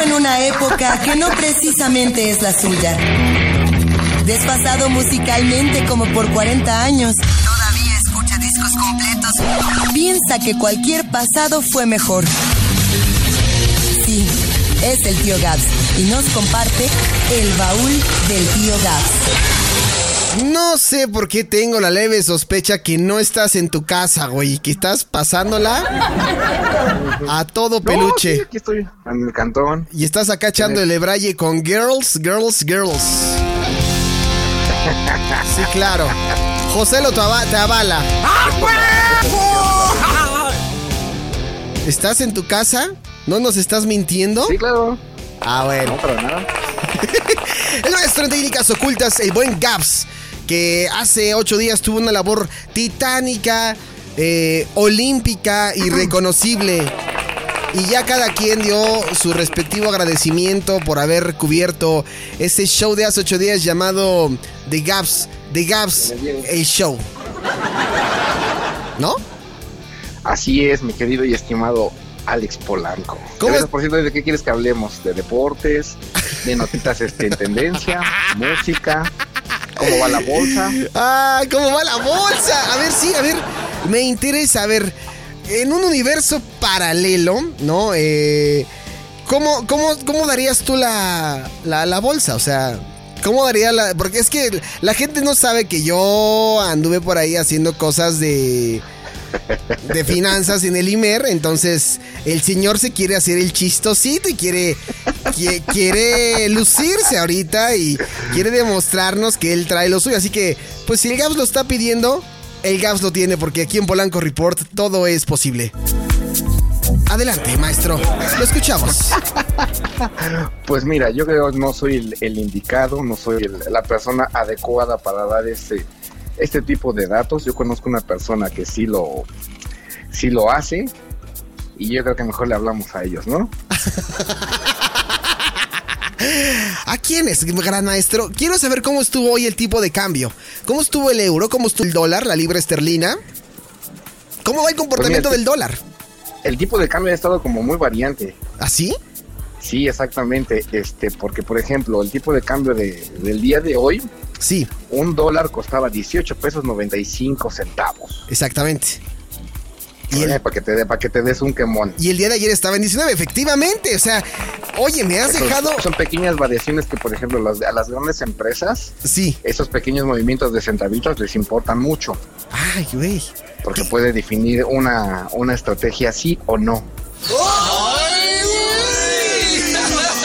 En una época que no precisamente es la suya. Desfasado musicalmente como por 40 años. Todavía escucha discos completos. Piensa que cualquier pasado fue mejor. Sí, es el tío Gabs y nos comparte el baúl del tío Gabs. No sé por qué tengo la leve sospecha que no estás en tu casa, güey, que estás pasándola a todo peluche. No, sí, aquí estoy, en el cantón. Y estás acá echando el hebraye con girls, girls, girls. Sí, claro. José lo te ava- te avala. ¿Estás en tu casa? ¿No nos estás mintiendo? Sí, claro. Ah, bueno. No, para nada. El maestro en técnicas ocultas, el buen Gaps, que hace ocho días tuvo una labor titánica, eh, olímpica y reconocible. Y ya cada quien dio su respectivo agradecimiento por haber cubierto ese show de hace ocho días llamado The Gaps, The Gaps, el show. ¿No? Así es, mi querido y estimado Alex Polanco. ¿Cómo es? Por cierto, ¿de qué quieres que hablemos? ¿De deportes? ¿De notitas este, en tendencia? ¿Música? ¿Cómo va la bolsa? Ah, ¿cómo va la bolsa? A ver, sí, a ver, me interesa, ver, en un universo paralelo, ¿no? Eh, ¿cómo, cómo, cómo darías tú la, la, bolsa? O sea, ¿cómo daría la...? Porque es que la gente no sabe que yo anduve por ahí haciendo cosas de... De finanzas en el IMER, entonces el señor se quiere hacer el chistosito y quiere, qui- quiere lucirse ahorita y quiere demostrarnos que él trae lo suyo. Así que, pues si el Gaps lo está pidiendo, el Gaps lo tiene porque aquí en Polanco Report todo es posible. Adelante, maestro. Lo escuchamos. Pues mira, yo creo que no soy el, el indicado, no soy el- la persona adecuada para dar este, este tipo de datos. Yo conozco una persona que sí lo, sí lo hace y yo creo que mejor le hablamos a ellos, ¿no? ¿A quién es, gran maestro? Quiero saber cómo estuvo hoy el tipo de cambio. ¿Cómo estuvo el euro? ¿Cómo estuvo el dólar, la libra esterlina? ¿Cómo va el comportamiento Pues del mira, dólar? El tipo de cambio ha estado como muy variante. ¿Así? Sí, exactamente. Este, porque por ejemplo, el tipo de cambio de, del día de hoy, Sí, un dólar costaba 18 pesos 95 centavos. exactamente. Y el, para que te dé, para que te des un quemón. y el día de ayer estaba en 19, efectivamente. O sea, oye, me has dejado. Son pequeñas variaciones que, por ejemplo, las, a las grandes empresas, Sí. esos pequeños movimientos de centavitos les importan mucho, Ay, güey. porque puede definir una, una estrategia sí o no.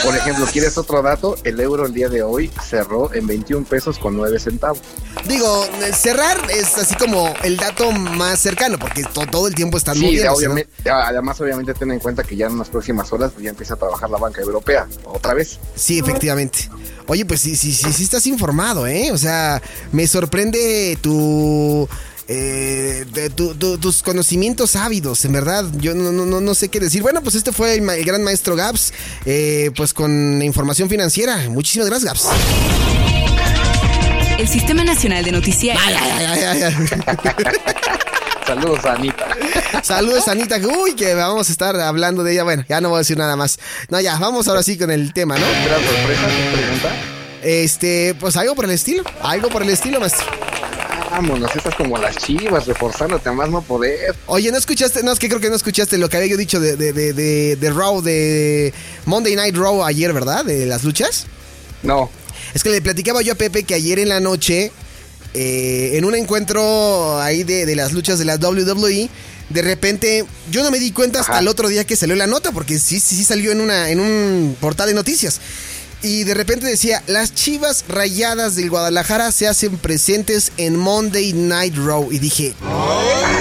Por ejemplo, ¿quieres otro dato? El euro el día de hoy cerró en 21 pesos con 9 centavos. Digo, eh, cerrar es así como el dato más cercano, porque to- todo el tiempo están Sí, moviendo. obviamente, además obviamente ten en cuenta que ya en las próximas horas pues, ya empieza a trabajar la banca europea otra vez. Sí, efectivamente. Oye, pues sí, sí, sí, sí estás informado, ¿eh? O sea, me sorprende tu... eh, de tu- tu- tus conocimientos ávidos, en verdad, yo no, no, no, no sé qué decir. Bueno, pues este fue el, gran maestro Gaps, eh, pues con información financiera. Muchísimas gracias, Gaps. El Sistema Nacional de Noticias. Ay, ay, ay, ay, ay. Saludos a Anita. Saludos, Anita. Uy, que vamos a estar hablando de ella. Bueno, ya no voy a decir nada más. No, ya, vamos ahora sí con el tema, ¿no? ¿Esperas sorpresa? ¿Qué pregunta? Este, pues algo por el estilo. Algo por el estilo, maestro. Vámonos, estás como las chivas, reforzándote a más no poder. Oye, ¿no escuchaste? No, es que creo que no escuchaste lo que había yo dicho de, de, de, de, de Raw, de Monday Night Raw ayer, ¿verdad? De las luchas. No, Es que le platicaba yo a Pepe que ayer en la noche, eh, en un encuentro ahí de, de las luchas de la WWE, de repente yo no me di cuenta hasta Ajá. el otro día que salió la nota, porque sí, sí, sí salió en, una, en un portal de noticias. Y de repente decía, las chivas rayadas del Guadalajara se hacen presentes en Monday Night Raw. Y dije, ah,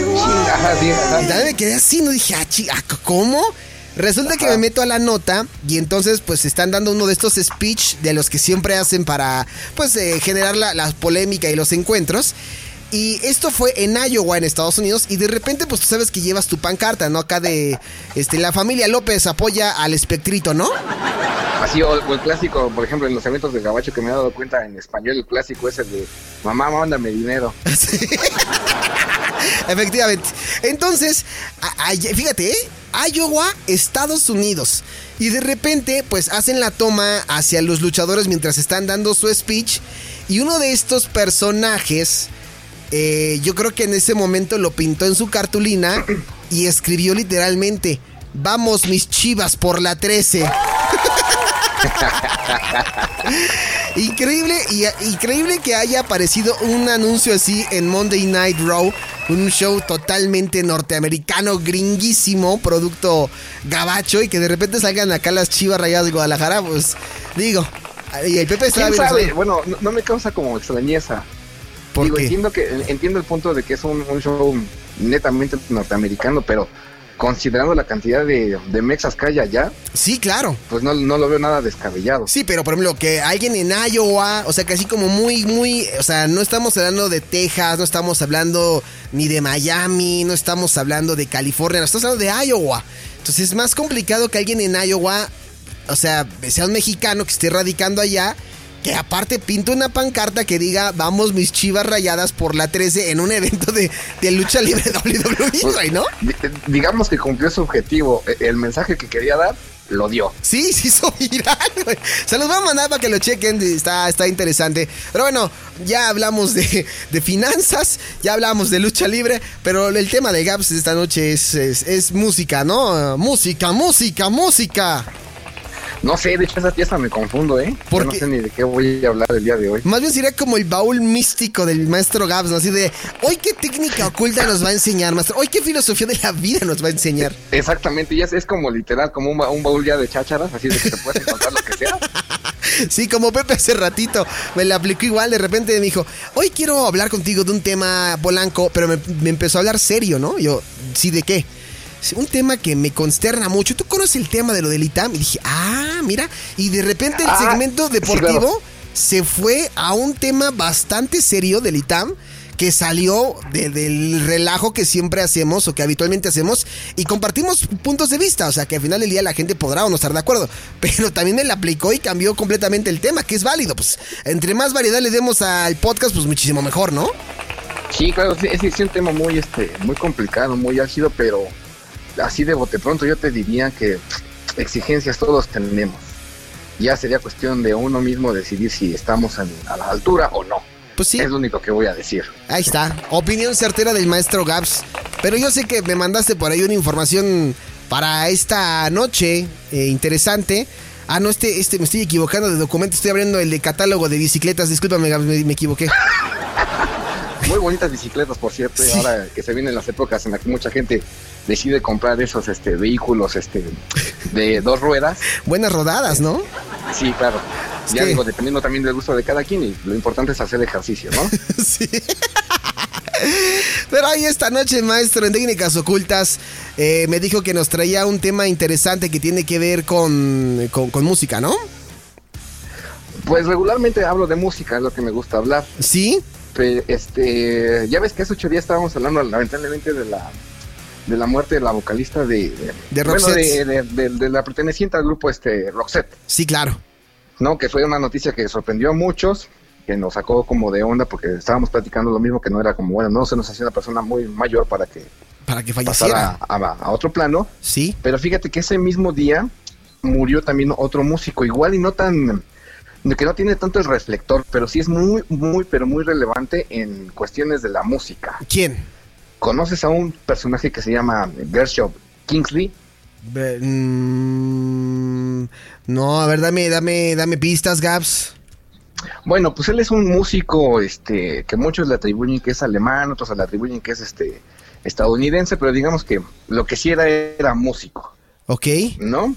y me quedé así, no dije, ah, ah, ¿cómo? Resulta que me meto a la nota y entonces pues están dando uno de estos speech de los que siempre hacen para pues eh, generar la polémica y los encuentros. Y esto fue en Iowa, en Estados Unidos. Y de repente, pues tú sabes que llevas tu pancarta, ¿no? Acá de este, la familia López apoya al espectrito, ¿no? Así, o, o el clásico, por ejemplo, en los eventos de Gabacho que me he dado cuenta en español, el clásico es el de mamá, mándame dinero. Sí. Efectivamente. Entonces, a- a- fíjate, ¿eh? Iowa, Estados Unidos. Y de repente, pues hacen la toma hacia los luchadores mientras están dando su speech. Y uno de estos personajes, eh, yo creo que en ese momento lo pintó en su cartulina y escribió literalmente, vamos mis chivas por la 13. Increíble y increíble que haya aparecido un anuncio así en Monday Night Raw, un show totalmente norteamericano, gringuísimo, producto gabacho y que de repente salgan acá las Chivas Rayadas de Guadalajara, pues digo, y el Pepe estaba ¿Quién bien. Bueno, no, no me causa como extrañeza. ¿Por Digo, qué? entiendo que entiendo el punto de que es un, un show netamente norteamericano, pero considerando la cantidad de, de mexas que hay allá, Sí, claro. pues no, no lo veo nada descabellado. Sí, pero por ejemplo, que alguien en Iowa, o sea, que así como muy, muy, o sea, no estamos hablando de Texas, no estamos hablando ni de Miami, no estamos hablando de California, no estamos hablando de Iowa. Entonces es más complicado que alguien en Iowa, o sea, sea un mexicano que esté radicando allá, que aparte pinta una pancarta que diga, vamos mis chivas rayadas por la 13 en un evento de, de lucha libre WWE, güey, ¿no? Di- Digamos que cumplió su objetivo. E- El mensaje que quería dar, lo dio. Sí, se hizo viral, güey. Se los voy a mandar para que lo chequen, está, está interesante. Pero bueno, ya hablamos de, de finanzas, ya hablamos de lucha libre, pero el tema de Gaps esta noche es, es, es música, ¿no? Música, música, música. No sé, de hecho esa pieza me confundo, ¿eh? ¿Por Yo no sé ni de qué voy a hablar el día de hoy. Más bien sería como el baúl místico del maestro Gaps, ¿no? Así de, hoy qué técnica oculta nos va a enseñar, maestro. Hoy qué filosofía de la vida nos va a enseñar. Exactamente, ya es, es como literal, como un, ba- un baúl ya de chácharas, así de que te puedes encontrar lo que sea. Sí, como Pepe hace ratito me la aplicó igual. De repente me dijo, hoy quiero hablar contigo de un tema polanco, pero me, me empezó a hablar serio, ¿no? Yo, ¿sí de qué? "Sí, Un tema que me consterna mucho. ¿Tú conoces el tema de lo del ITAM? Y dije, ah, mira. Y de repente el Ah, segmento sí, deportivo claro. se fue a un tema bastante serio del ITAM que salió de- del relajo que siempre hacemos o que habitualmente hacemos y compartimos puntos de vista, o sea que al final del día la gente podrá o no estar de acuerdo, pero también la aplicó y cambió completamente el tema, que es válido, pues entre más variedad le demos al podcast, pues muchísimo mejor, ¿no? Sí, claro, es, es un tema muy, este, muy complicado, muy álgido, pero así de bote pronto yo te diría que exigencias todos tenemos. Ya sería cuestión de uno mismo decidir si estamos en- a la altura o no. Pues sí, Es lo único que voy a decir. ahí está, opinión certera del maestro Gaps, pero yo sé que me mandaste por ahí una información para esta noche eh, interesante. Ah, no, este, este, me estoy equivocando de documento, estoy abriendo el de catálogo de bicicletas, discúlpame Gaps, me- me equivoqué. Muy bonitas bicicletas, por cierto, Sí. ahora que se vienen las épocas en las que mucha gente decide comprar esos este, vehículos este, de dos ruedas. Buenas rodadas, ¿no? Sí, claro. Ya digo, dependiendo también del gusto de cada quien, y lo importante es hacer ejercicio, ¿no? sí. Pero ahí esta noche, maestro en técnicas ocultas, eh, me dijo que nos traía un tema interesante que tiene que ver con, con, con música, ¿no? Pues regularmente hablo de música, es lo que me gusta hablar. Sí, este, ya ves que hace ocho días estábamos hablando lamentablemente de la de la muerte de la vocalista de de, De bueno, de, de- la perteneciente al grupo este Roxette, sí, claro. ¿no? Que fue una noticia que sorprendió a muchos, que nos sacó como de onda porque estábamos platicando lo mismo que no era como bueno, no se nos hacía una persona muy mayor para que Para que falleciera. a, a otro plano, Sí, pero fíjate que ese mismo día murió también otro músico, igual y no tan que no tiene tanto el reflector, pero sí es muy, muy, pero muy relevante en cuestiones de la música. ¿quién? ¿Conoces a un personaje que se llama Gershop Kingsley? Be- mm, no, a ver, dame, dame, dame pistas, Gaps. Bueno, pues él es un músico este, que muchos le atribuyen que es alemán, otros le atribuyen que es este, estadounidense, pero digamos que lo que sí era era músico, Ok, ¿no?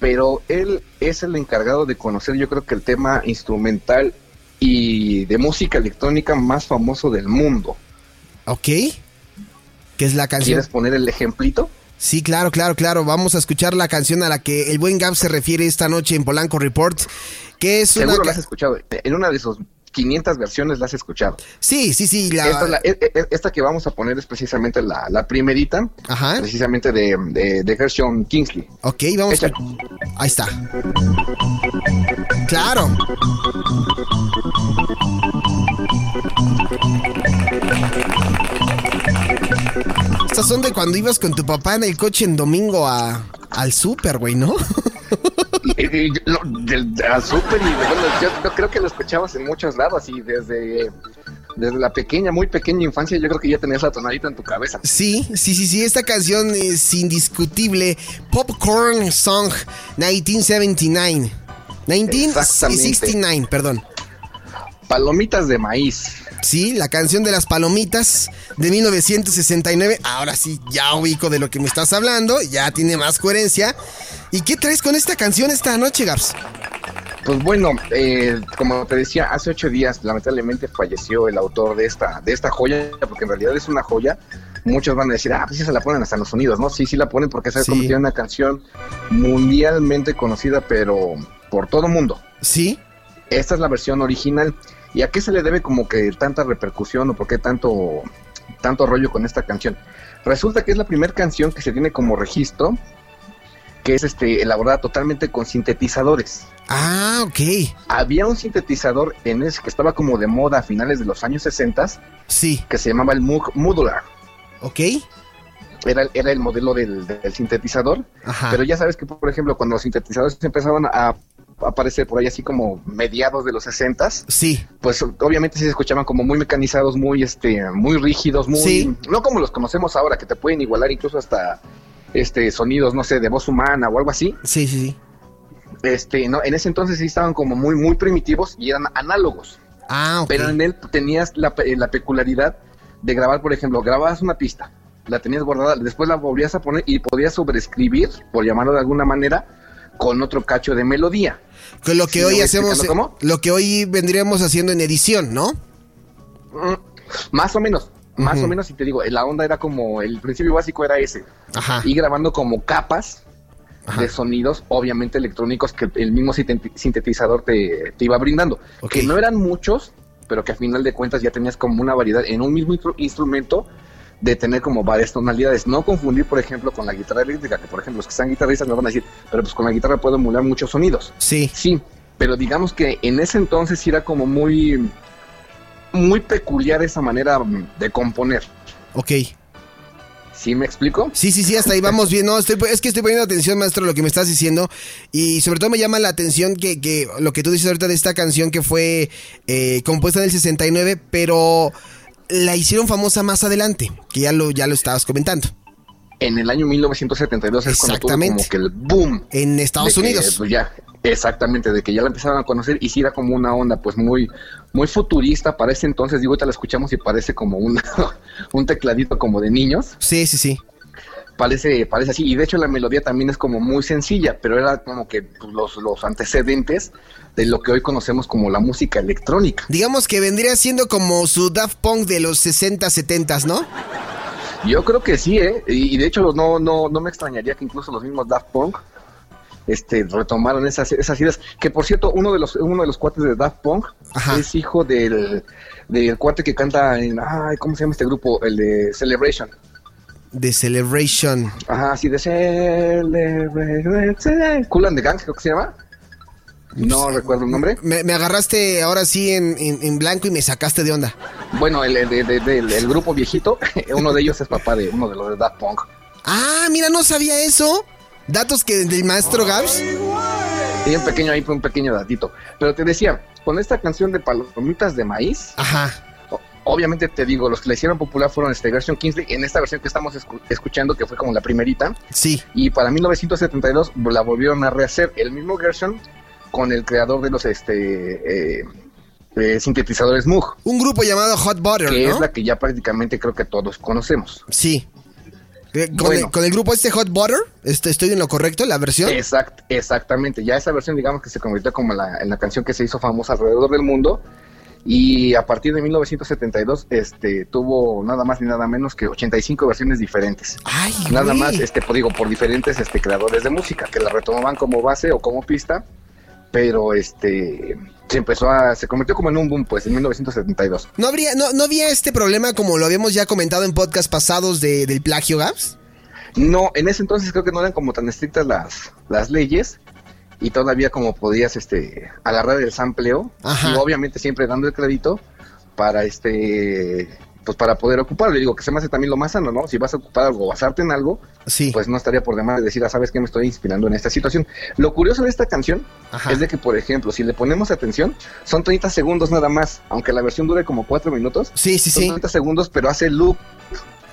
Pero él es el encargado de conocer yo creo que el tema instrumental y de música electrónica más famoso del mundo. ok. ¿Qué es la canción? ¿Quieres poner el ejemplito? Sí, claro, claro, claro. Vamos a escuchar la canción a la que el buen Gab se refiere esta noche en Polanco Report, que es Seguro una... la ca- has escuchado. En una de sus 500 versiones la has escuchado. Sí, sí, sí. La... Esta, la- e- e- esta que vamos a poner es precisamente la, la primerita, Ajá. precisamente de, de, de Gershon Kingsley. Ok, vamos. Échale. Ahí está. Claro. Estas son de cuando ibas con tu papá en el coche en domingo a, al súper, güey, ¿no? Y- y- y lo- del, súper y bueno, yo, yo creo que lo escuchabas en muchos lados y desde, desde la pequeña, muy pequeña infancia yo creo que ya tenías la tonadita en tu cabeza. Sí, sí, sí, sí. Esta canción es indiscutible. Popcorn Song 1979. 1969, perdón. Palomitas de maíz. Sí, la canción de las palomitas de 1969. Ahora sí, ya ubico de lo que me estás hablando, ya tiene más coherencia. ¿Y qué traes con esta canción esta noche, Gabs? Pues bueno, eh, como te decía, hace ocho días lamentablemente falleció el autor de esta, de esta joya, porque en realidad es una joya. Muchos van a decir, ah, pues sí se la ponen hasta en los Unidos, ¿no? Sí, sí la ponen porque se ha Sí. convertido en una canción mundialmente conocida, pero por todo mundo. Sí, Esta es la versión original. ¿Y a qué se le debe como que tanta repercusión o por qué tanto, tanto rollo con esta canción? Resulta que es la primera canción que se tiene como registro que es este elaborada totalmente con sintetizadores. Ah, ok. Había un sintetizador en ese que estaba como de moda a finales de los años 60 Sí, que se llamaba el Moog Modular. ok. Era, el- era el modelo del, del sintetizador. Ajá. Pero ya sabes que, por ejemplo, cuando los sintetizadores empezaban a aparecer por ahí así como mediados de los 60 Sí, pues obviamente sí se escuchaban como muy mecanizados, muy este, muy rígidos, muy Sí. no como los conocemos ahora, que te pueden igualar incluso hasta este sonidos, no sé, de voz humana o algo así. sí, sí, sí. Este, no, en ese entonces sí estaban como muy, muy primitivos y eran análogos. Ah, ok. Pero en él tenías la, la peculiaridad de grabar, por ejemplo, grababas una pista, la tenías guardada, después la volvías a poner y podías sobreescribir, por llamarlo de alguna manera, con otro cacho de melodía. Con lo que ¿Sí me hoy hacemos, cómo? lo que hoy vendríamos haciendo en edición, ¿no? Mm, Más o menos, más o menos, si te digo, la onda era como, el principio básico era ese, Ajá. y grabando como capas Ajá. de sonidos, obviamente electrónicos, que el mismo sinteti- sintetizador te, te iba brindando, que no eran muchos, pero que a final de cuentas ya tenías como una variedad en un mismo instru- instrumento de tener como varias tonalidades, no confundir por ejemplo con la guitarra eléctrica, que por ejemplo los que están guitarristas me van a decir, pero pues con la guitarra puedo emular muchos sonidos. Sí, Sí, pero digamos que en ese entonces sí era como muy, muy peculiar esa manera de componer. ok. ¿Sí me explico? Sí, sí, sí, hasta ahí vamos bien. No, estoy, es que estoy poniendo atención, maestro, a lo que me estás diciendo. Y sobre todo me llama la atención que, que lo que tú dices ahorita de esta canción que fue eh, compuesta en el 69, pero la hicieron famosa más adelante, que ya lo, ya lo estabas comentando. En el año 1972 es cuando tuvo como que el boom. En Estados que, Unidos. pues ya, exactamente, de que ya la empezaron a conocer y sí era como una onda pues muy, muy futurista para ese entonces. Digo, ahorita la escuchamos y parece como una, un tecladito como de niños. Sí, sí, sí. Parece, parece así. Y de hecho la melodía también es como muy sencilla, pero era como que pues, los, los antecedentes de lo que hoy conocemos como la música electrónica. Digamos que vendría siendo como su Daft Punk de los 60, 70, ¿no? Yo creo que sí, ¿eh? Y, y de hecho no, no, no me extrañaría que incluso los mismos Daft Punk este, retomaron esas, esas ideas. Que por cierto, uno de los, uno de los cuates de Daft Punk Ajá. es hijo del, del cuate que canta en, ay, ¿cómo se llama este grupo? El de Celebration. De Celebration. Ajá, así de Celebration. Cool and the Gang, creo que se llama. No recuerdo el nombre. Me, me agarraste ahora sí en, en- en blanco y me sacaste de onda. Bueno, el, el grupo viejito, uno de ellos es papá de uno de los de Daft Punk. Ah, mira, no sabía eso. Datos que del maestro Gabs. Y un pequeño ahí, un pequeño datito. Pero te decía, con esta canción de Palomitas de Maíz, Ajá. obviamente te digo, los que la hicieron popular fueron este Gershon Kingsley, en esta versión que estamos escu- escuchando, que fue como la primerita, Sí. y para 1972 la volvieron a rehacer el mismo Gershon con el creador de los este eh, eh, sintetizadores Moog, Un grupo llamado Hot Butter, que ¿no? es la que ya prácticamente creo que todos conocemos. Sí. Eh, Con, Bueno. el, con el grupo este Hot Butter, este, ¿estoy en lo correcto? ¿La versión? Exact, exactamente, ya esa versión digamos que se convirtió como la, en la canción que se hizo famosa alrededor del mundo Y a partir de 1972, este, tuvo nada más ni nada menos que 85 versiones diferentes. Ay, Nada güey. más, este, pues digo, por diferentes este, creadores de música, que la retomaban como base o como pista, pero este se empezó a, se convirtió como en un boom, pues, en 1972. ¿No habría, no, no había este problema como lo habíamos ya comentado en podcast pasados de, del plagio, Gabs? No, en ese entonces creo que no eran como tan estrictas las, las leyes y todavía como podías este agarrar el sampleo Ajá. y obviamente siempre dando el crédito para este pues para poder ocuparlo. Y digo que se me hace también lo más sano, ¿no? Si vas a ocupar algo, basarte en algo, Sí. pues no estaría por demás de decir, ah, sabes que me estoy inspirando en esta situación. Lo curioso de esta canción Ajá. es de que, por ejemplo, si le ponemos atención, son 30 segundos nada más, aunque la versión dure como 4 minutos, sí, sí, son sí. 30 segundos, pero hace loop.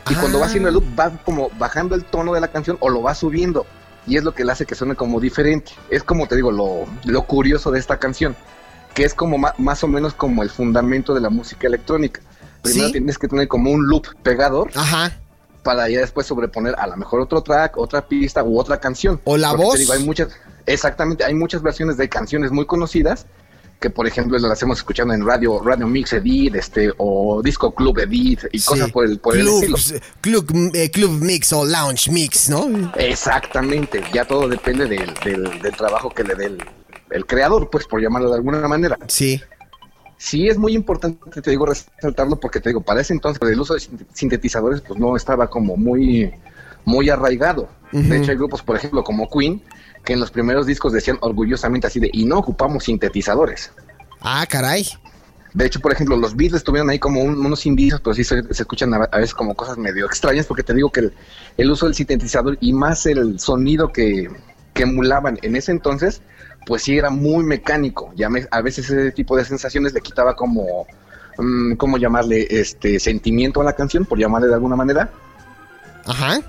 Y cuando va Ah. haciendo el loop, va como bajando el tono de la canción o lo va subiendo. Y es lo que le hace que suene como diferente. Es como te digo, lo, lo curioso de esta canción, que es como más o menos como el fundamento de la música electrónica. Primero Sí. tienes que tener como un loop pegador Ajá. para ya después sobreponer a lo mejor otro track, otra pista u otra canción. O la Porque te voz. digo, hay muchas, exactamente, hay muchas versiones de canciones muy conocidas que por ejemplo las hemos escuchado en radio, radio mix edit, este, o disco club edit y Sí. cosas por el, por el Club, estilo. club, eh, club mix o lounge mix, ¿no? Exactamente, ya todo depende del, del, del trabajo que le dé el, el creador, pues por llamarlo de alguna manera. Sí. Sí es muy importante, te digo, resaltarlo porque te digo, para ese entonces el uso de sin- sintetizadores pues no estaba como muy, muy arraigado. De hecho hay grupos, por ejemplo, como Queen, que en los primeros discos decían orgullosamente así de, y no ocupamos sintetizadores. Ah, caray. De hecho, por ejemplo, los Beatles tuvieron ahí como un- unos indicios, pero sí se, se escuchan a, a veces como cosas medio extrañas, porque te digo que el, el uso del sintetizador y más el sonido que, que emulaban en ese entonces, pues sí era muy mecánico. Ya me- a veces ese tipo de sensaciones le quitaba como, mm, ¿cómo llamarle? Este sentimiento a la canción, por llamarle de alguna manera. Ajá.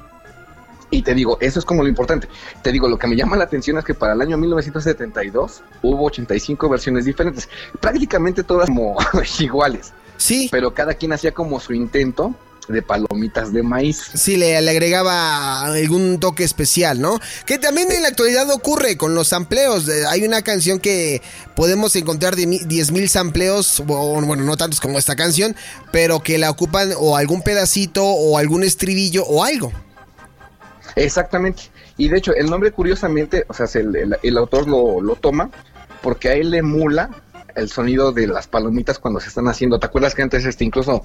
Y te digo, eso es como lo importante. Te digo, lo que me llama la atención es que para el año 1972 hubo 85 versiones diferentes, prácticamente todas como iguales, Sí. pero cada quien hacía como su intento de palomitas de maíz. Sí, le, le agregaba algún toque especial, ¿no? Que también en la actualidad ocurre con los sampleos. Eh, Hay una canción que podemos encontrar de mi- 10.000 sampleos, o, bueno, no tantos como esta canción, pero que la ocupan o algún pedacito o algún estribillo o algo. Exactamente. Y de hecho, el nombre curiosamente, o sea, se- el, el- el autor lo, lo toma porque a él le emula el sonido de las palomitas cuando se están haciendo. ¿Te acuerdas que antes este incluso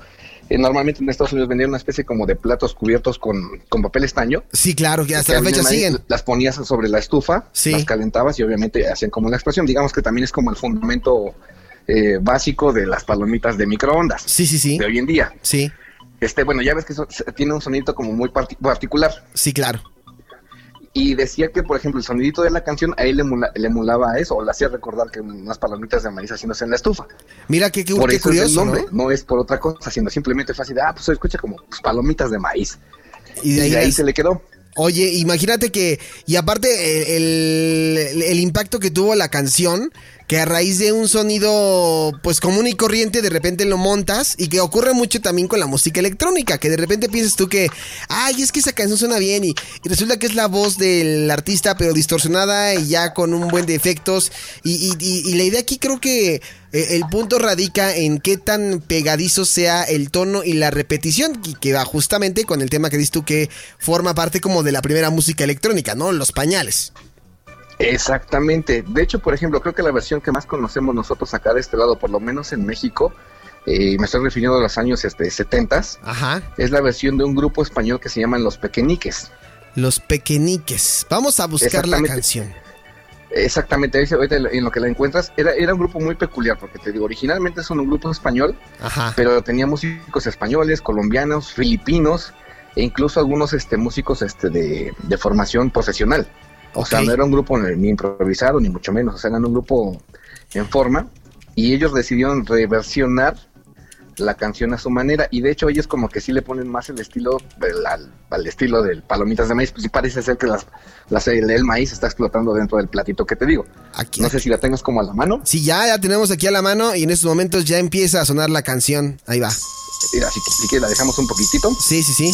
eh, normalmente en Estados Unidos vendían una especie como de platos cubiertos con, con papel estaño? Sí, claro, que hasta la fecha ahí, siguen. Las ponías sobre la estufa, Sí. las calentabas y obviamente hacían como la expresión. Digamos que también es como el fundamento eh, básico de las palomitas de microondas Sí, sí, sí. de hoy en día. Sí, Este, bueno, ya ves que eso se- tiene un sonido como muy parti- particular. sí, claro. Y decía que, por ejemplo, el sonidito de la canción a él le, emula- le emulaba a eso, o le hacía recordar que unas palomitas de maíz haciéndose en la estufa. Mira qué, qué, por qué eso es el curioso, nombre, ¿no? ¿no? es por otra cosa, sino simplemente de, ah, pues se escucha como pues, palomitas de maíz. Y Y de ahí, de ahí las- se le quedó. Oye, imagínate que, y aparte el, el- el impacto que tuvo la canción, que a raíz de un sonido pues común y corriente de repente lo montas y que ocurre mucho también con la música electrónica, que de repente piensas tú que, ay, es que esa canción suena bien y, resulta que es la voz del artista pero distorsionada y ya con un buen de efectos y, y- y- la idea aquí creo que eh, el punto radica en qué tan pegadizo sea el tono y la repetición, que va justamente con el tema que dices tú que forma parte como de la primera música electrónica, ¿no? Los pañales. Exactamente. De hecho, por ejemplo, creo que la versión que más conocemos nosotros acá de este lado, por lo menos en México, eh, me estoy refiriendo a los años este, 70 Ajá. es la versión de un grupo español que se llaman Los Pequeñiques. Los pequeñiques. Vamos a buscar la canción. Exactamente, ahí se- ahorita en lo que la encuentras, era, era un grupo muy peculiar, porque te digo, originalmente son un grupo español, Ajá. pero tenía músicos españoles, colombianos, filipinos, e incluso algunos este, músicos este, de, de formación profesional. O sea, no era un grupo ni improvisado, ni mucho menos, o sea, eran un grupo en forma, y ellos decidieron reversionar la canción a su manera, y de hecho ellos como que sí le ponen más el estilo del- al, al estilo del palomitas de maíz, pues sí parece ser que las, las- el, el maíz está explotando dentro del platito que te digo. Aquí. No sé si la tengas como a la mano. Sí, ya la tenemos aquí a la mano y en estos momentos ya empieza a sonar la canción. Ahí va. Mira, si, si quieres la dejamos un poquitito. Sí, sí, sí.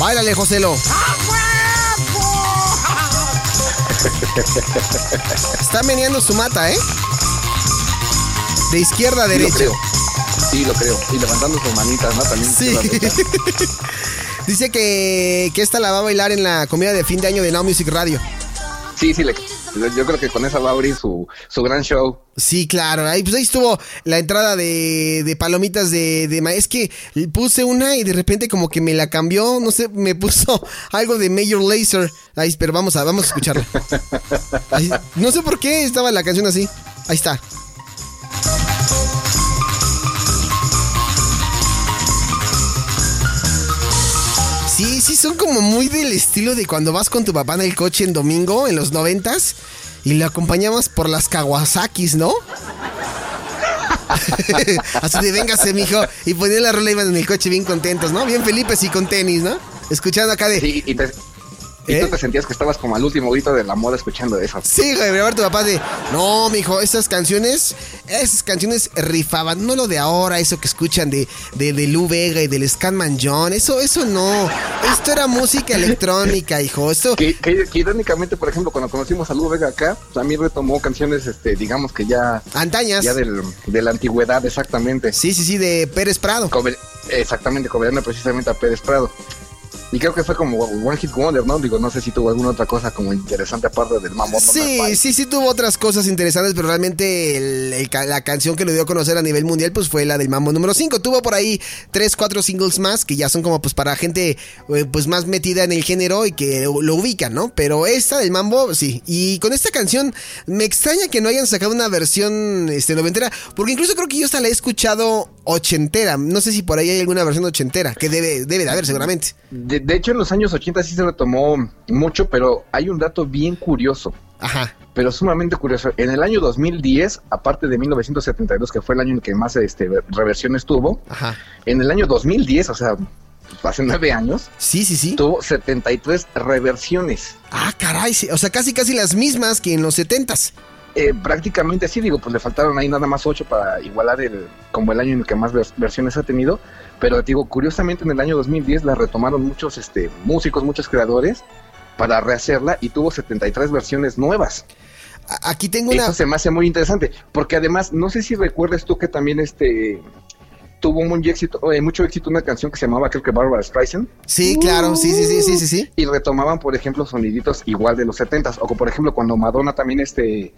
Báilale, Joselo. Está meneando su mata, ¿eh? De izquierda a derecha. Sí, lo creo. Y levantando sus manitas, ¿no? También. Sí. Dice que, que esta la va a bailar en la comida de fin de año de Now Music Radio. Sí, sí, le- yo creo que con esa va a abrir su, su gran show. Sí, claro. Ahí, pues ahí estuvo la entrada de, de palomitas de, de ma- Es que puse una y de repente como que me la cambió. No sé, me puso algo de Major Lazer. Ahí, pero vamos a, vamos a escucharlo. Ahí- no sé por qué estaba la canción así. Ahí está. Son como muy del estilo de cuando vas con tu papá en el coche en domingo, en los noventas, y lo acompañamos por las Kawasakis, ¿no? Así de véngase, mijo. Y ponían la rola iban en el coche bien contentos, ¿no? Bien Felipes y con tenis, ¿no? Escuchando acá de. Y tú te sentías que estabas como al último grito de la moda escuchando eso. Sí, güey, ver tu papá de. No, mijo, esas canciones. Esas canciones rifaban. No lo de ahora, eso que escuchan de, de, de Lou Vega y del Scanman John. Eso, eso no. Esto era música electrónica, hijo. Esto. Que, que- que irónicamente, por ejemplo, cuando conocimos a Lu Vega acá, también retomó canciones, este, digamos que ya, Antañas. ya del- de la antigüedad, exactamente. Sí, sí, sí, de Pérez Prado. Exactamente, cobrando precisamente a Pérez Prado. Y creo que fue como One Hit Wonder, ¿no? Digo, no sé si tuvo alguna otra cosa como interesante aparte del mambo. Sí, sí, sí tuvo otras cosas interesantes, pero realmente el- el ca- la canción que lo dio a conocer a nivel mundial pues fue la del Mambo número 5. Tuvo por ahí tres, cuatro singles más que ya son como pues para gente eh, pues más metida en el género y que lo ubican, ¿no? Pero esta del Mambo, sí. Y con esta canción me extraña que no hayan sacado una versión este, noventera, porque incluso creo que yo hasta la he escuchado ochentera. No sé si por ahí hay alguna versión ochentera, que debe, debe de haber seguramente. De, de hecho, en los años 80 sí se retomó mucho, pero hay un dato bien curioso. Ajá. pero sumamente curioso. En el año 2010, aparte de 1972, que fue el año en que más este, reversiones tuvo, Ajá. en el año 2010, o sea, hace nueve años, Sí, sí, sí. tuvo 73 reversiones. Ah, caray, o sea, casi casi las mismas que en los setentas. Eh, prácticamente así, digo, pues le faltaron ahí nada más ocho para igualar el, como el año en el que más vers- versiones ha tenido. Pero digo, curiosamente en el año 2010 la retomaron muchos este, músicos, muchos creadores para rehacerla y tuvo 73 versiones nuevas. Aquí tengo una. Eso se me hace muy interesante, porque además, no sé si recuerdas tú que también este tuvo muy éxito, eh, mucho éxito una canción que se llamaba, creo que Barbara Streisand, Sí, claro, sí, sí, sí, sí, sí, sí. y retomaban, por ejemplo, soniditos igual de los 70s, o como, por ejemplo cuando Madonna también este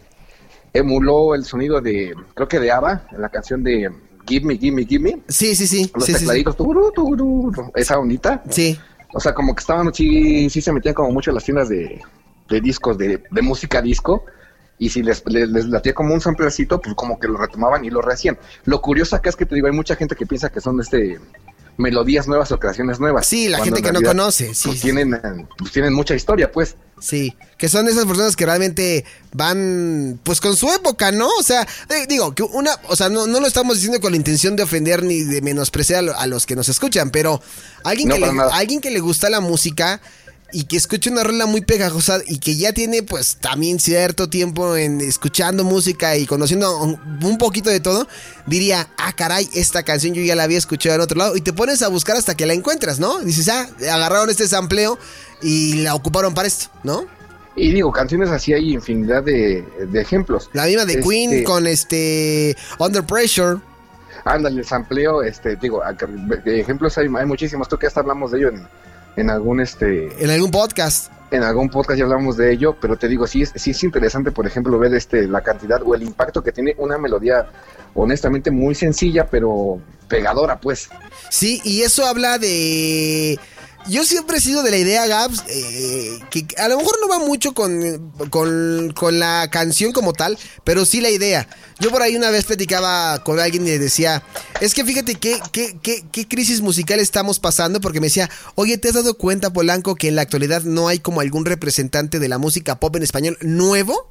emuló el sonido de, creo que de ABBA, en la canción de Give Me, Give Me, Give Me, Sí, sí, sí. los sí, sí, sí. tecladitos, turú, turú, esa bonita, Sí. o sea, como que estaban, sí, sí se metían como mucho en las tiendas de, de discos, de, de música disco, y si les, les, les latía como un samplercito, pues como que lo retomaban y lo rehacían. Lo curioso acá es que te digo, hay mucha gente que piensa que son este melodías nuevas o creaciones nuevas. Sí, la gente en que no conoce, sí, Pues sí. tienen, pues tienen mucha historia, pues. Sí, que son esas personas que realmente van pues con su época, ¿no? O sea, eh, digo, que una, o sea, no, no lo estamos diciendo con la intención de ofender ni de menospreciar a, lo- a los que nos escuchan, pero alguien, No, que le, alguien que le gusta la música y que escucha una rola muy pegajosa y que ya tiene pues también cierto tiempo en escuchando música y conociendo un, poquito de todo, diría, ah, caray, esta canción yo ya la había escuchado en otro lado y te pones a buscar hasta que la encuentras, ¿no? Dices, ah, agarraron este sampleo y la ocuparon para esto, ¿no? Y digo, canciones así hay infinidad de, de ejemplos. La misma de Este, Queen con este Under Pressure. Ándale, el sampleo, este, digo, ejemplos hay, hay muchísimos. Tú que hasta hablamos de ello en, en algún este En algún podcast. en algún podcast ya hablamos de ello, pero te digo, sí es, sí es interesante, por ejemplo, ver este la cantidad o el impacto que tiene una melodía honestamente muy sencilla, pero pegadora, pues. Sí, y eso habla de... Yo siempre he sido de la idea, Gabs, eh, que a lo mejor no va mucho con, con, con la canción como tal, pero sí la idea. Yo por ahí una vez platicaba con alguien y le decía, es que fíjate qué, qué, qué, qué crisis musical estamos pasando, porque me decía, oye, ¿te has dado cuenta, Polanco, que en la actualidad no hay como algún representante de la música pop en español nuevo?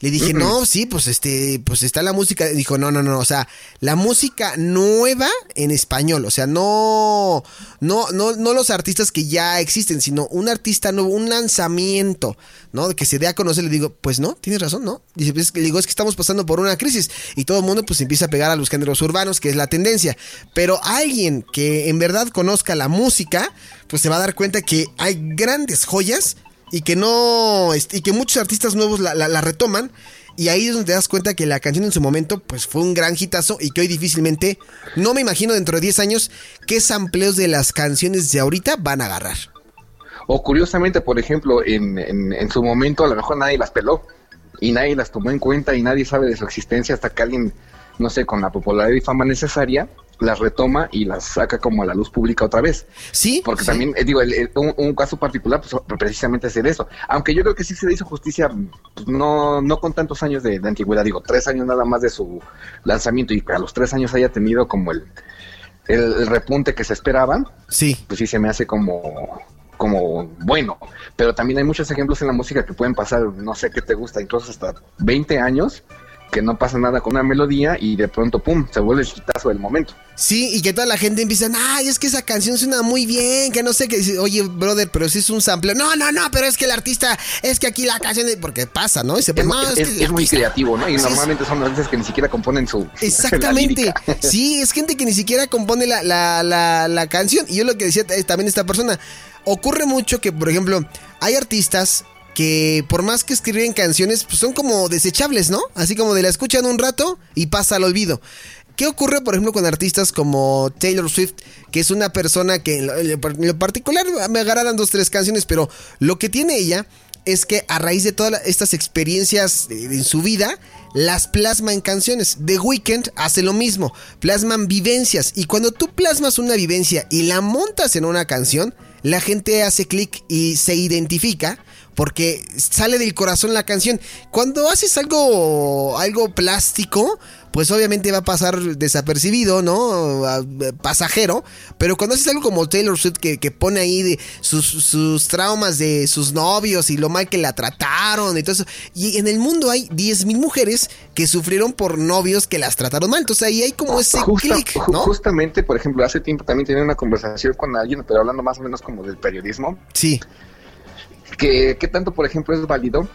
Le dije, no, sí, pues este, pues está la música. Dijo, no, no, no, o sea, la música nueva en español, o sea, no, no, no, no los artistas que ya existen, sino un artista nuevo, un lanzamiento, ¿no? Que se dé a conocer. Le digo, pues no, tienes razón, ¿no? Dice, pues, le digo, es que estamos pasando por una crisis y todo el mundo pues empieza a pegar a los géneros urbanos, que es la tendencia. Pero alguien que en verdad conozca la música, pues se va a dar cuenta que hay grandes joyas y que no est- y que muchos artistas nuevos la, la- retoman y ahí es donde te das cuenta que la canción en su momento pues fue un gran hitazo y que hoy difícilmente no me imagino dentro de 10 años qué sampleos de las canciones de ahorita van a agarrar. O curiosamente, por ejemplo, en, en su momento a lo mejor nadie las peló y nadie las tomó en cuenta y nadie sabe de su existencia hasta que alguien, no sé, con la popularidad y fama necesaria, las retoma y las saca como a la luz pública otra vez. Sí, Porque sí. también, eh, digo, el- el- un, un caso particular, pues precisamente es eso. Aunque yo creo que sí se le hizo justicia, pues, no, no con tantos años de, de antigüedad, digo, tres años nada más de su lanzamiento y que a los tres años haya tenido como el, el, el repunte que se esperaba, Sí. pues sí se me hace como como bueno, pero también hay muchos ejemplos en la música que pueden pasar, no sé qué te gusta, incluso hasta 20 años que no pasa nada con una melodía y de pronto pum, se vuelve el chitazo del momento. Sí, y que toda la gente empieza, ay, es que esa canción suena muy bien, que no sé qué. Oye, brother, pero si es un sample. No, no, no, pero es que el artista, es que aquí la canción, es-". porque pasa, ¿no? Y se Es, pone, mu- no, es- que es- es muy artista". creativo, ¿no? Y Sí, es- normalmente son artistas que ni siquiera componen su... Exactamente. Sí, es gente que ni siquiera compone la, la, la, la canción. Y yo lo que decía eh, también esta persona, ocurre mucho que, por ejemplo, hay artistas que por más que escriben canciones, pues son como desechables, ¿no? Así como de la escuchan un rato y pasa al olvido. ¿Qué ocurre, por ejemplo, con artistas como Taylor Swift, que es una persona que en lo, particular me agarraran dos, tres canciones, pero lo que tiene ella es que a raíz de todas estas experiencias en su vida, las plasma en canciones. The Weeknd hace lo mismo, plasman vivencias. Y cuando tú plasmas una vivencia y la montas en una canción, la gente hace clic y se identifica porque sale del corazón la canción. Cuando haces algo, algo plástico, pues obviamente va a pasar desapercibido, ¿no? A- Pasajero. Pero cuando haces algo como Taylor Swift que, que pone ahí de sus, sus traumas de sus novios y lo mal que la trataron y todo eso. Y en el mundo hay 10.000 mujeres que sufrieron por novios que las trataron mal. Entonces ahí hay como ese Justa- clic, ju- ¿no? Justamente, por ejemplo, hace tiempo también tenía una conversación con alguien, pero hablando más o menos como del periodismo, Sí, que qué tanto, por ejemplo, es válido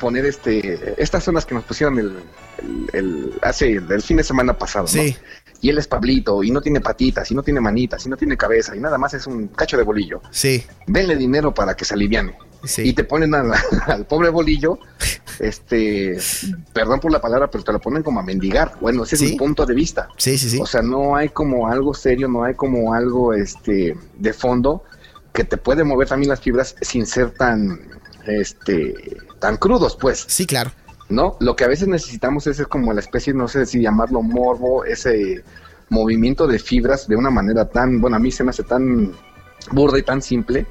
poner este estas zonas que nos pusieron el, el- el- hace el, fin de semana pasado, ¿no? sí, Y él es Pablito, y no tiene patitas, y no tiene manitas, y no tiene cabeza, y nada más es un cacho de bolillo. sí, Denle dinero para que se aliviane. sí. Y te ponen al, al pobre bolillo, este, perdón por la palabra, pero te lo ponen como a mendigar. Bueno, ese Sí. es mi punto de vista. Sí, sí, sí. O sea, no hay como algo serio, no hay como algo este de fondo que te puede mover también las fibras sin ser tan este tan crudos, pues, Sí, claro. ¿no? Lo que a veces necesitamos es, es como la especie, no sé si llamarlo morbo, ese movimiento de fibras de una manera tan, bueno, a mí se me hace tan burda y tan simple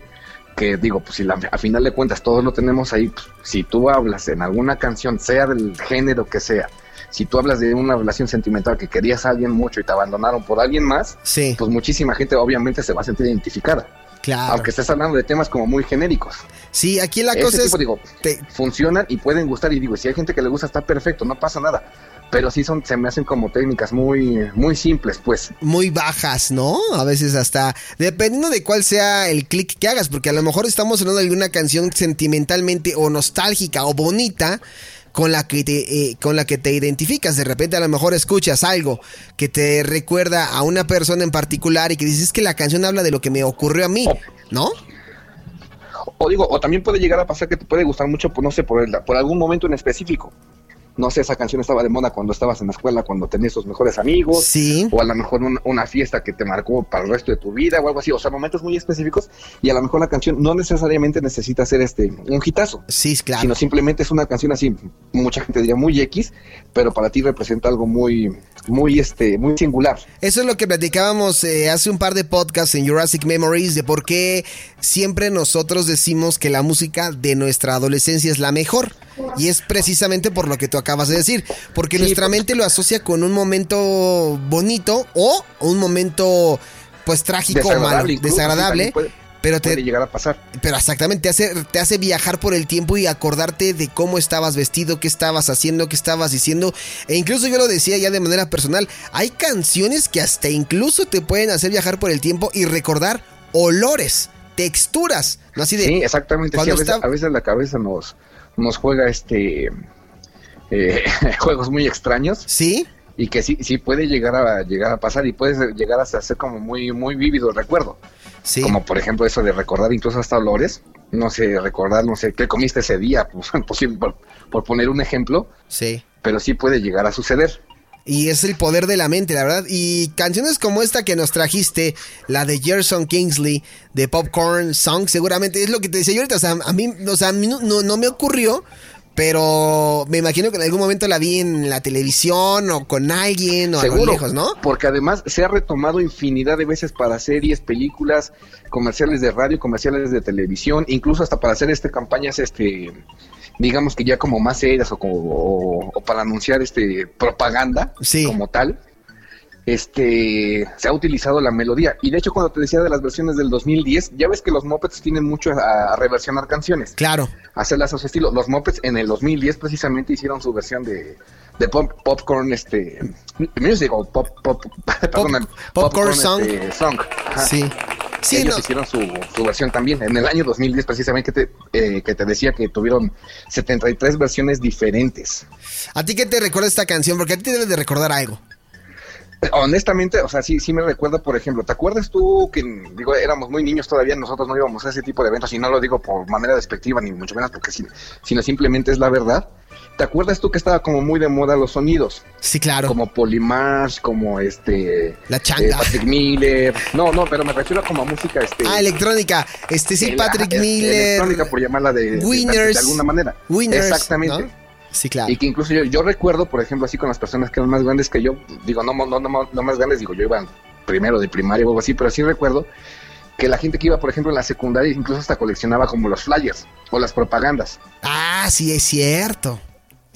que digo, pues si la- a final de cuentas todos lo tenemos ahí, pues, si tú hablas en alguna canción, sea del género que sea, si tú hablas de una relación sentimental que querías a alguien mucho y te abandonaron por alguien más, Sí, pues muchísima gente obviamente se va a sentir identificada, claro. aunque estés hablando de temas como muy genéricos. Sí, aquí la Ese cosa es... tipo, digo, te- funcionan y pueden gustar y digo, si hay gente que le gusta está perfecto, no pasa nada. Pero sí son, se me hacen como técnicas muy, muy simples, pues. muy bajas, ¿no? A veces hasta, dependiendo de cuál sea el clic que hagas, porque a lo mejor estamos hablando de alguna canción sentimentalmente o nostálgica o bonita con la que te eh, con la que te identificas. De repente a lo mejor escuchas algo que te recuerda a una persona en particular y que dices "Es que la canción habla de lo que me ocurrió a mí, ¿no? O digo, o también puede llegar a pasar que te puede gustar mucho, pues no sé, por, el- por algún momento en específico. No sé, esa canción estaba de moda cuando estabas en la escuela, cuando tenías tus mejores amigos. Sí. O a lo mejor un- una fiesta que te marcó para el resto de tu vida o algo así. O sea, momentos muy específicos. Y a lo mejor la canción no necesariamente necesita ser este un hitazo. Sí, claro. sino simplemente es una canción así, mucha gente diría muy X, pero para ti representa algo muy, muy, este, muy singular. Eso es lo que platicábamos eh, hace un par de podcasts en Jurassic Memories de por qué siempre nosotros decimos que la música de nuestra adolescencia es la mejor. Y es precisamente por lo que tú acabas de decir. Porque Sí, nuestra mente lo asocia con un momento bonito o un momento pues trágico o malo, incluso, desagradable. pero te, puede llegar a pasar. pero exactamente, te hace, te hace viajar por el tiempo y acordarte de cómo estabas vestido, qué estabas haciendo, qué estabas diciendo. E incluso yo lo decía ya de manera personal, hay canciones que hasta incluso te pueden hacer viajar por el tiempo y recordar olores, texturas, ¿no? Así de... Sí, exactamente. Sí, cuando a, veces, está- a veces la cabeza nos, nos juega este eh, juegos muy extraños ¿Sí? y que sí, sí puede llegar a llegar a pasar y puede llegar a ser como muy, muy vívido el recuerdo. Sí. Como por ejemplo eso de recordar incluso hasta olores. no sé, recordar, no sé, qué comiste ese día, pues, por, por poner un ejemplo, Sí. pero sí puede llegar a suceder. Y es el poder de la mente, la verdad. Y canciones como esta que nos trajiste, la de Gerson Kingsley, de Popcorn Song, seguramente es lo que te decía yo ahorita. O sea, a mí, o sea, a mí no, no- no me ocurrió, pero me imagino que en algún momento la vi en la televisión o con alguien o a lo Seguro, lejos, ¿no? porque además se ha retomado infinidad de veces para series, películas, comerciales de radio, comerciales de televisión, incluso hasta para hacer este campañas, este, digamos que ya como más serias o, como, o, o para anunciar este propaganda Sí. como tal. Este se ha utilizado la melodía y de hecho cuando te decía de las versiones del 2010 ya ves que los mopeds tienen mucho a, a reversionar canciones Claro. hacerlas a su estilo. Los Muppets en el 2010 precisamente hicieron su versión de, de pop, Popcorn, este, music o pop, pop, perdóname, Popcorn Song. este, song. Ajá. Sí. Sí, Ellos no. hicieron su, su versión también. En el año 2010 precisamente que te, eh, que te decía que tuvieron 73 versiones diferentes. ¿A ti qué te recuerda esta canción? Porque a ti te debe de recordar algo. Honestamente, o sea, sí, sí me recuerda, por ejemplo, ¿te acuerdas tú que, digo, éramos muy niños todavía, nosotros no íbamos a ese tipo de eventos, y no lo digo por manera despectiva, ni mucho menos porque sino simplemente es la verdad? ¿Te acuerdas tú que estaba como muy de moda los sonidos? Sí, claro. Como Polymash, como este... La eh, changa. Patrick Miller. No, no, pero me refiero como a música, este... Ah, electrónica. Este sí, el- Patrick eh, Miller. Electrónica, por llamarla de, de- de- Winners. de alguna manera. Winners. Exactamente. ¿no? Sí, claro. Y que incluso yo, yo recuerdo, por ejemplo, así con las personas que eran más grandes que yo, digo, no, no, no, no, no más grandes, digo, yo iba primero de primaria o algo así, pero sí recuerdo que la gente que iba, por ejemplo, en la secundaria incluso hasta coleccionaba como los flyers o las propagandas. Ah, sí, es cierto.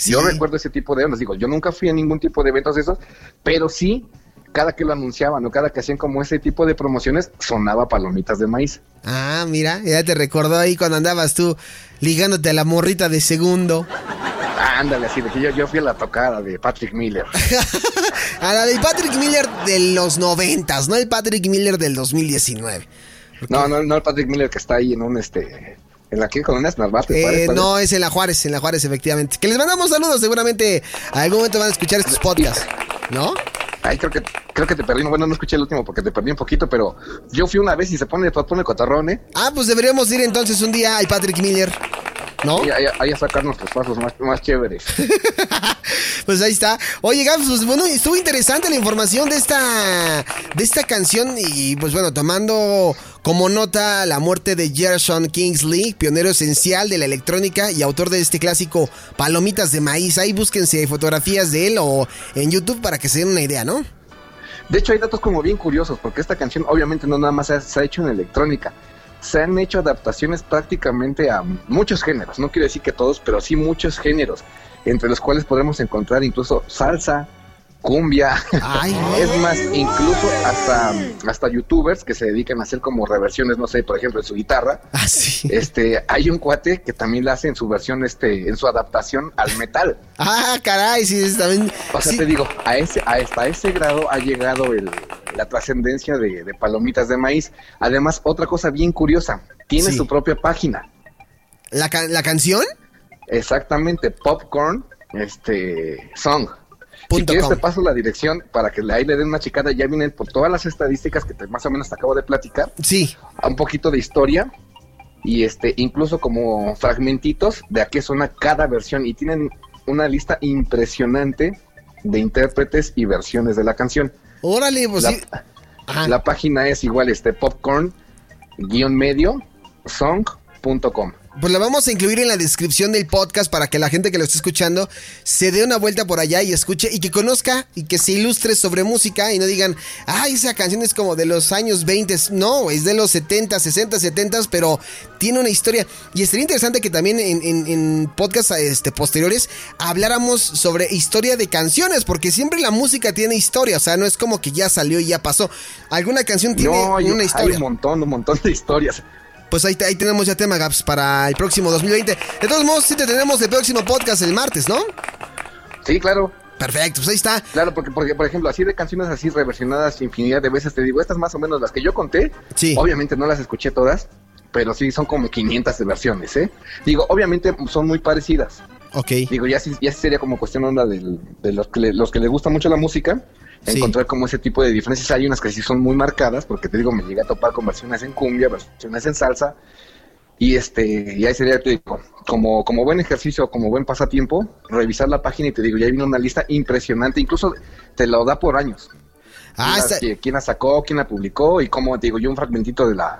Sí. Yo recuerdo ese tipo de ondas, digo, yo nunca fui a ningún tipo de eventos de esos, pero sí, cada que lo anunciaban o cada que hacían como ese tipo de promociones, sonaba palomitas de maíz. Ah, mira, ya te recordó ahí cuando andabas tú ligándote a la morrita de segundo. Ándale, así de que yo, yo fui a la tocada de Patrick Miller. A la del Patrick Miller de los noventas, no el Patrick Miller del 2019. No, no, no el Patrick Miller que está ahí en un este en la que Narvarte. Eh, parece, no, es en la Juárez, en la Juárez, efectivamente. Que les mandamos saludos, seguramente a algún momento van a escuchar estos podcasts, ¿no? Ay, creo que creo que te perdí. Bueno, no escuché el último porque te perdí un poquito, pero yo fui una vez y se pone pone cotarrón, ¿eh? Ah, pues deberíamos ir entonces un día al Patrick Miller, ¿no? Ahí, a sacar nuestros pasos más, más chéveres. Pues ahí está. Oye, Gabs, pues bueno, estuvo interesante la información de esta de esta canción y pues bueno, tomando como nota la muerte de Gerson Kingsley, pionero esencial de la electrónica y autor de este clásico Palomitas de maíz. Ahí búsquense fotografías de él o en YouTube para que se den una idea, ¿no? De hecho, hay datos como bien curiosos, porque esta canción obviamente no nada más se ha hecho en electrónica. Se han hecho adaptaciones prácticamente a muchos géneros. No quiero decir que todos, pero sí muchos géneros, entre los cuales podemos encontrar incluso salsa, cumbia. Ay, es más, incluso hasta, hasta youtubers que se dedican a hacer como reversiones, no sé, por ejemplo, en su guitarra. Ah, sí. Este, hay un cuate que también la hace en su versión, este, en su adaptación al metal. Ah, caray, sí, también. O sea, sí. te digo, a ese, a hasta ese grado ha llegado el, la trascendencia de, de palomitas de maíz. Además, otra cosa bien curiosa, tiene Sí. su propia página. ¿La, ca- la canción? Exactamente, Popcorn, este, Song. Si quieres com. te paso la dirección para que ahí le den una chicada, ya vienen por todas las estadísticas que te, más o menos te acabo de platicar, Sí. a un poquito de historia y este incluso como fragmentitos de a qué suena cada versión y tienen una lista impresionante de intérpretes y versiones de la canción. Órale, pues La, sí. La página es igual este popcorn guion medio song.com. Pues la vamos a incluir en la descripción del podcast para que la gente que lo esté escuchando se dé una vuelta por allá y escuche y que conozca y que se ilustre sobre música y no digan, ay, esa canción es como de los años 20. No, es de los 70, 60, 70, pero tiene una historia. Y estaría interesante que también en, en, en podcasts este, posteriores habláramos sobre historia de canciones, porque siempre la música tiene historia, o sea, no es como que ya salió y ya pasó. Alguna canción tiene No, hay, una hay historia. un montón, un montón de historias. Pues ahí, ahí tenemos ya tema, Gaps, para el próximo 2020. De todos modos, sí te tenemos el próximo podcast el martes, ¿no? Sí, claro. Perfecto, pues ahí está. Claro, porque, porque, por ejemplo, así de canciones así reversionadas infinidad de veces, te digo, estas más o menos las que yo conté, Sí. obviamente no las escuché todas, pero sí son como 500 de versiones, ¿eh? Digo, obviamente son muy parecidas. Ok. Digo, ya ya sería como cuestión onda del- de los que, le, los que les gusta mucho la música, Sí. encontrar como ese tipo de diferencias. Hay unas que sí son muy marcadas, porque te digo, me llegué a topar con versiones en cumbia, versiones en salsa, Y este, y ahí sería, te digo, como, como buen ejercicio, como buen pasatiempo, revisar la página y te digo, ya viene una lista impresionante, incluso te lo da por años. Ah, quién, la, está- quién la sacó, quién la publicó y cómo, te digo, yo un fragmentito de la,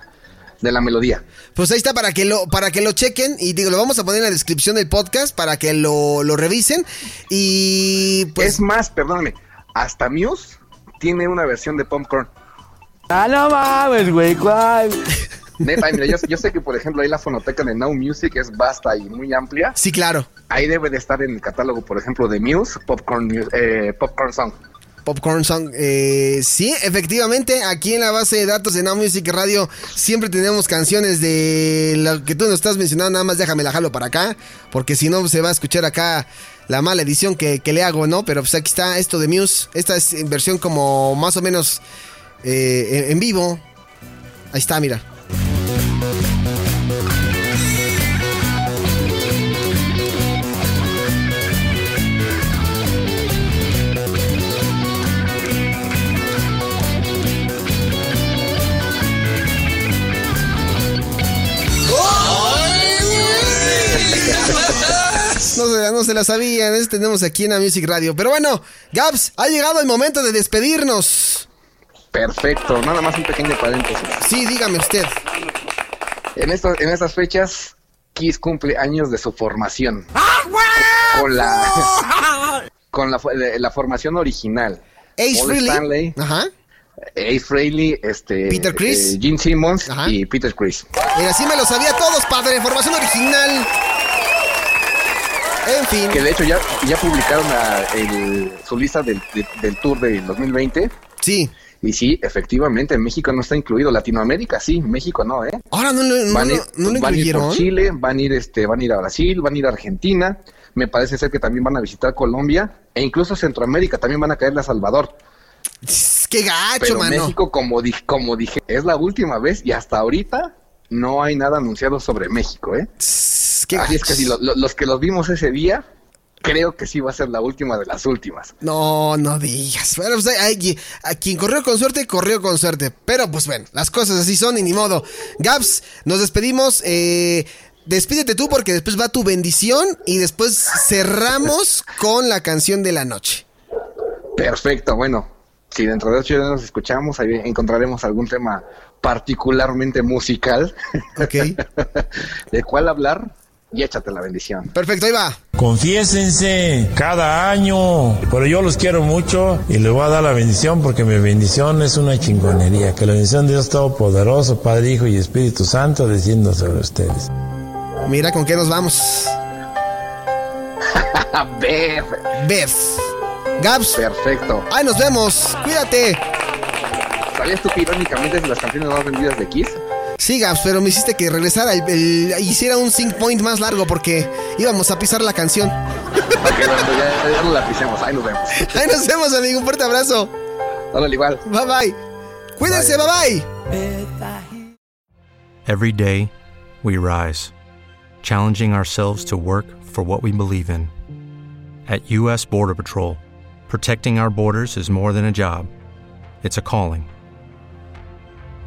de la melodía. Pues ahí está para que lo para que lo chequen y digo, lo vamos a poner en la descripción del podcast para que lo, lo revisen y pues es más, perdóname, hasta Muse tiene una versión de Popcorn. Ah, no mames, güey, ¿cuál? Neta, mira, yo, yo sé que, por ejemplo, ahí la fonoteca de Now Music es vasta y muy amplia. sí, claro. Ahí debe de estar en el catálogo, por ejemplo, de Muse, Popcorn, eh, Popcorn Song. Popcorn Song. Eh, sí, efectivamente, aquí en la base de datos de Now Music Radio siempre tenemos canciones de lo que tú nos estás mencionando. Nada más déjame la jalo para acá, porque si no se va a escuchar acá la mala edición que, que le hago, ¿no? Pero pues aquí está esto de Muse. Esta es versión como más o menos eh, en, en vivo. Ahí está, mira. No se, no se la sabían, eso tenemos aquí en la Music Radio. Pero bueno, Gabs, ha llegado el momento de despedirnos. Perfecto, nada más un pequeño paréntesis. Sí, dígame usted. En, estas en estas fechas, Kiss cumple años de su formación. Con la, con la, de- la formación original. Ace Paul Frehley. Stanley, Ajá. Ace Frehley, este, Peter Criss. eh, Gene Simmons Ajá. y Peter Chris. Mira, sí me lo sabía todos, padre. Formación original. En fin. Que de hecho ya, ya publicaron la- el- su lista del, de- del tour del 2020. Sí. Y sí, efectivamente, México no está incluido. Latinoamérica sí, México no, ¿eh? Ahora no, lo- no, van, a ir, lo- no lo van a ir incluyeron. por Chile, van a ir este, van a ir a Brasil, van a ir a Argentina. Me parece ser que también van a visitar Colombia e incluso Centroamérica. También van a caer a Salvador. Qué gacho, Pero mano. México, como, di- como dije, es la última vez y hasta ahorita no hay nada anunciado sobre México, ¿eh? Qué Así es que si lo- lo- los que los vimos ese día, creo que sí va a ser la última de las últimas. No, no digas. Bueno, pues, hay- a quien corrió con suerte, corrió con suerte. Pero pues bueno, las cosas así son y ni modo. Gabs, nos despedimos. Eh, despídete tú porque después va tu bendición y después cerramos con la canción de la noche. Perfecto, bueno, si dentro de ocho días nos escuchamos, ahí encontraremos algún tema particularmente musical Ok. de cuál hablar y échate la bendición. Perfecto, ahí va. Confiésense cada año, pero yo los quiero mucho y les voy a dar la bendición porque mi bendición es una chingonería. Que la bendición de Dios Todopoderoso, Padre, Hijo y Espíritu Santo descienda sobre ustedes. Mira con qué nos vamos. A ver, Beth. Gabs, perfecto. ahí nos vemos. Cuídate. ¿Sabías tú que irónicamente es de las canciones más vendidas de Kiss? Sí, Gabs, pero me hiciste que regresara, el, el- hiciera un sync point más largo porque íbamos a pisar la canción. Ok, bueno, ya, ya no la pisemos, ahí nos vemos. Ahí nos vemos, amigo. Un fuerte abrazo. Órale, igual. Bye bye. Cuídense, bye bye. Every day, we rise, challenging ourselves to work for what we believe in. At U.S. Border Patrol, protecting our borders is more than a job, it's a calling.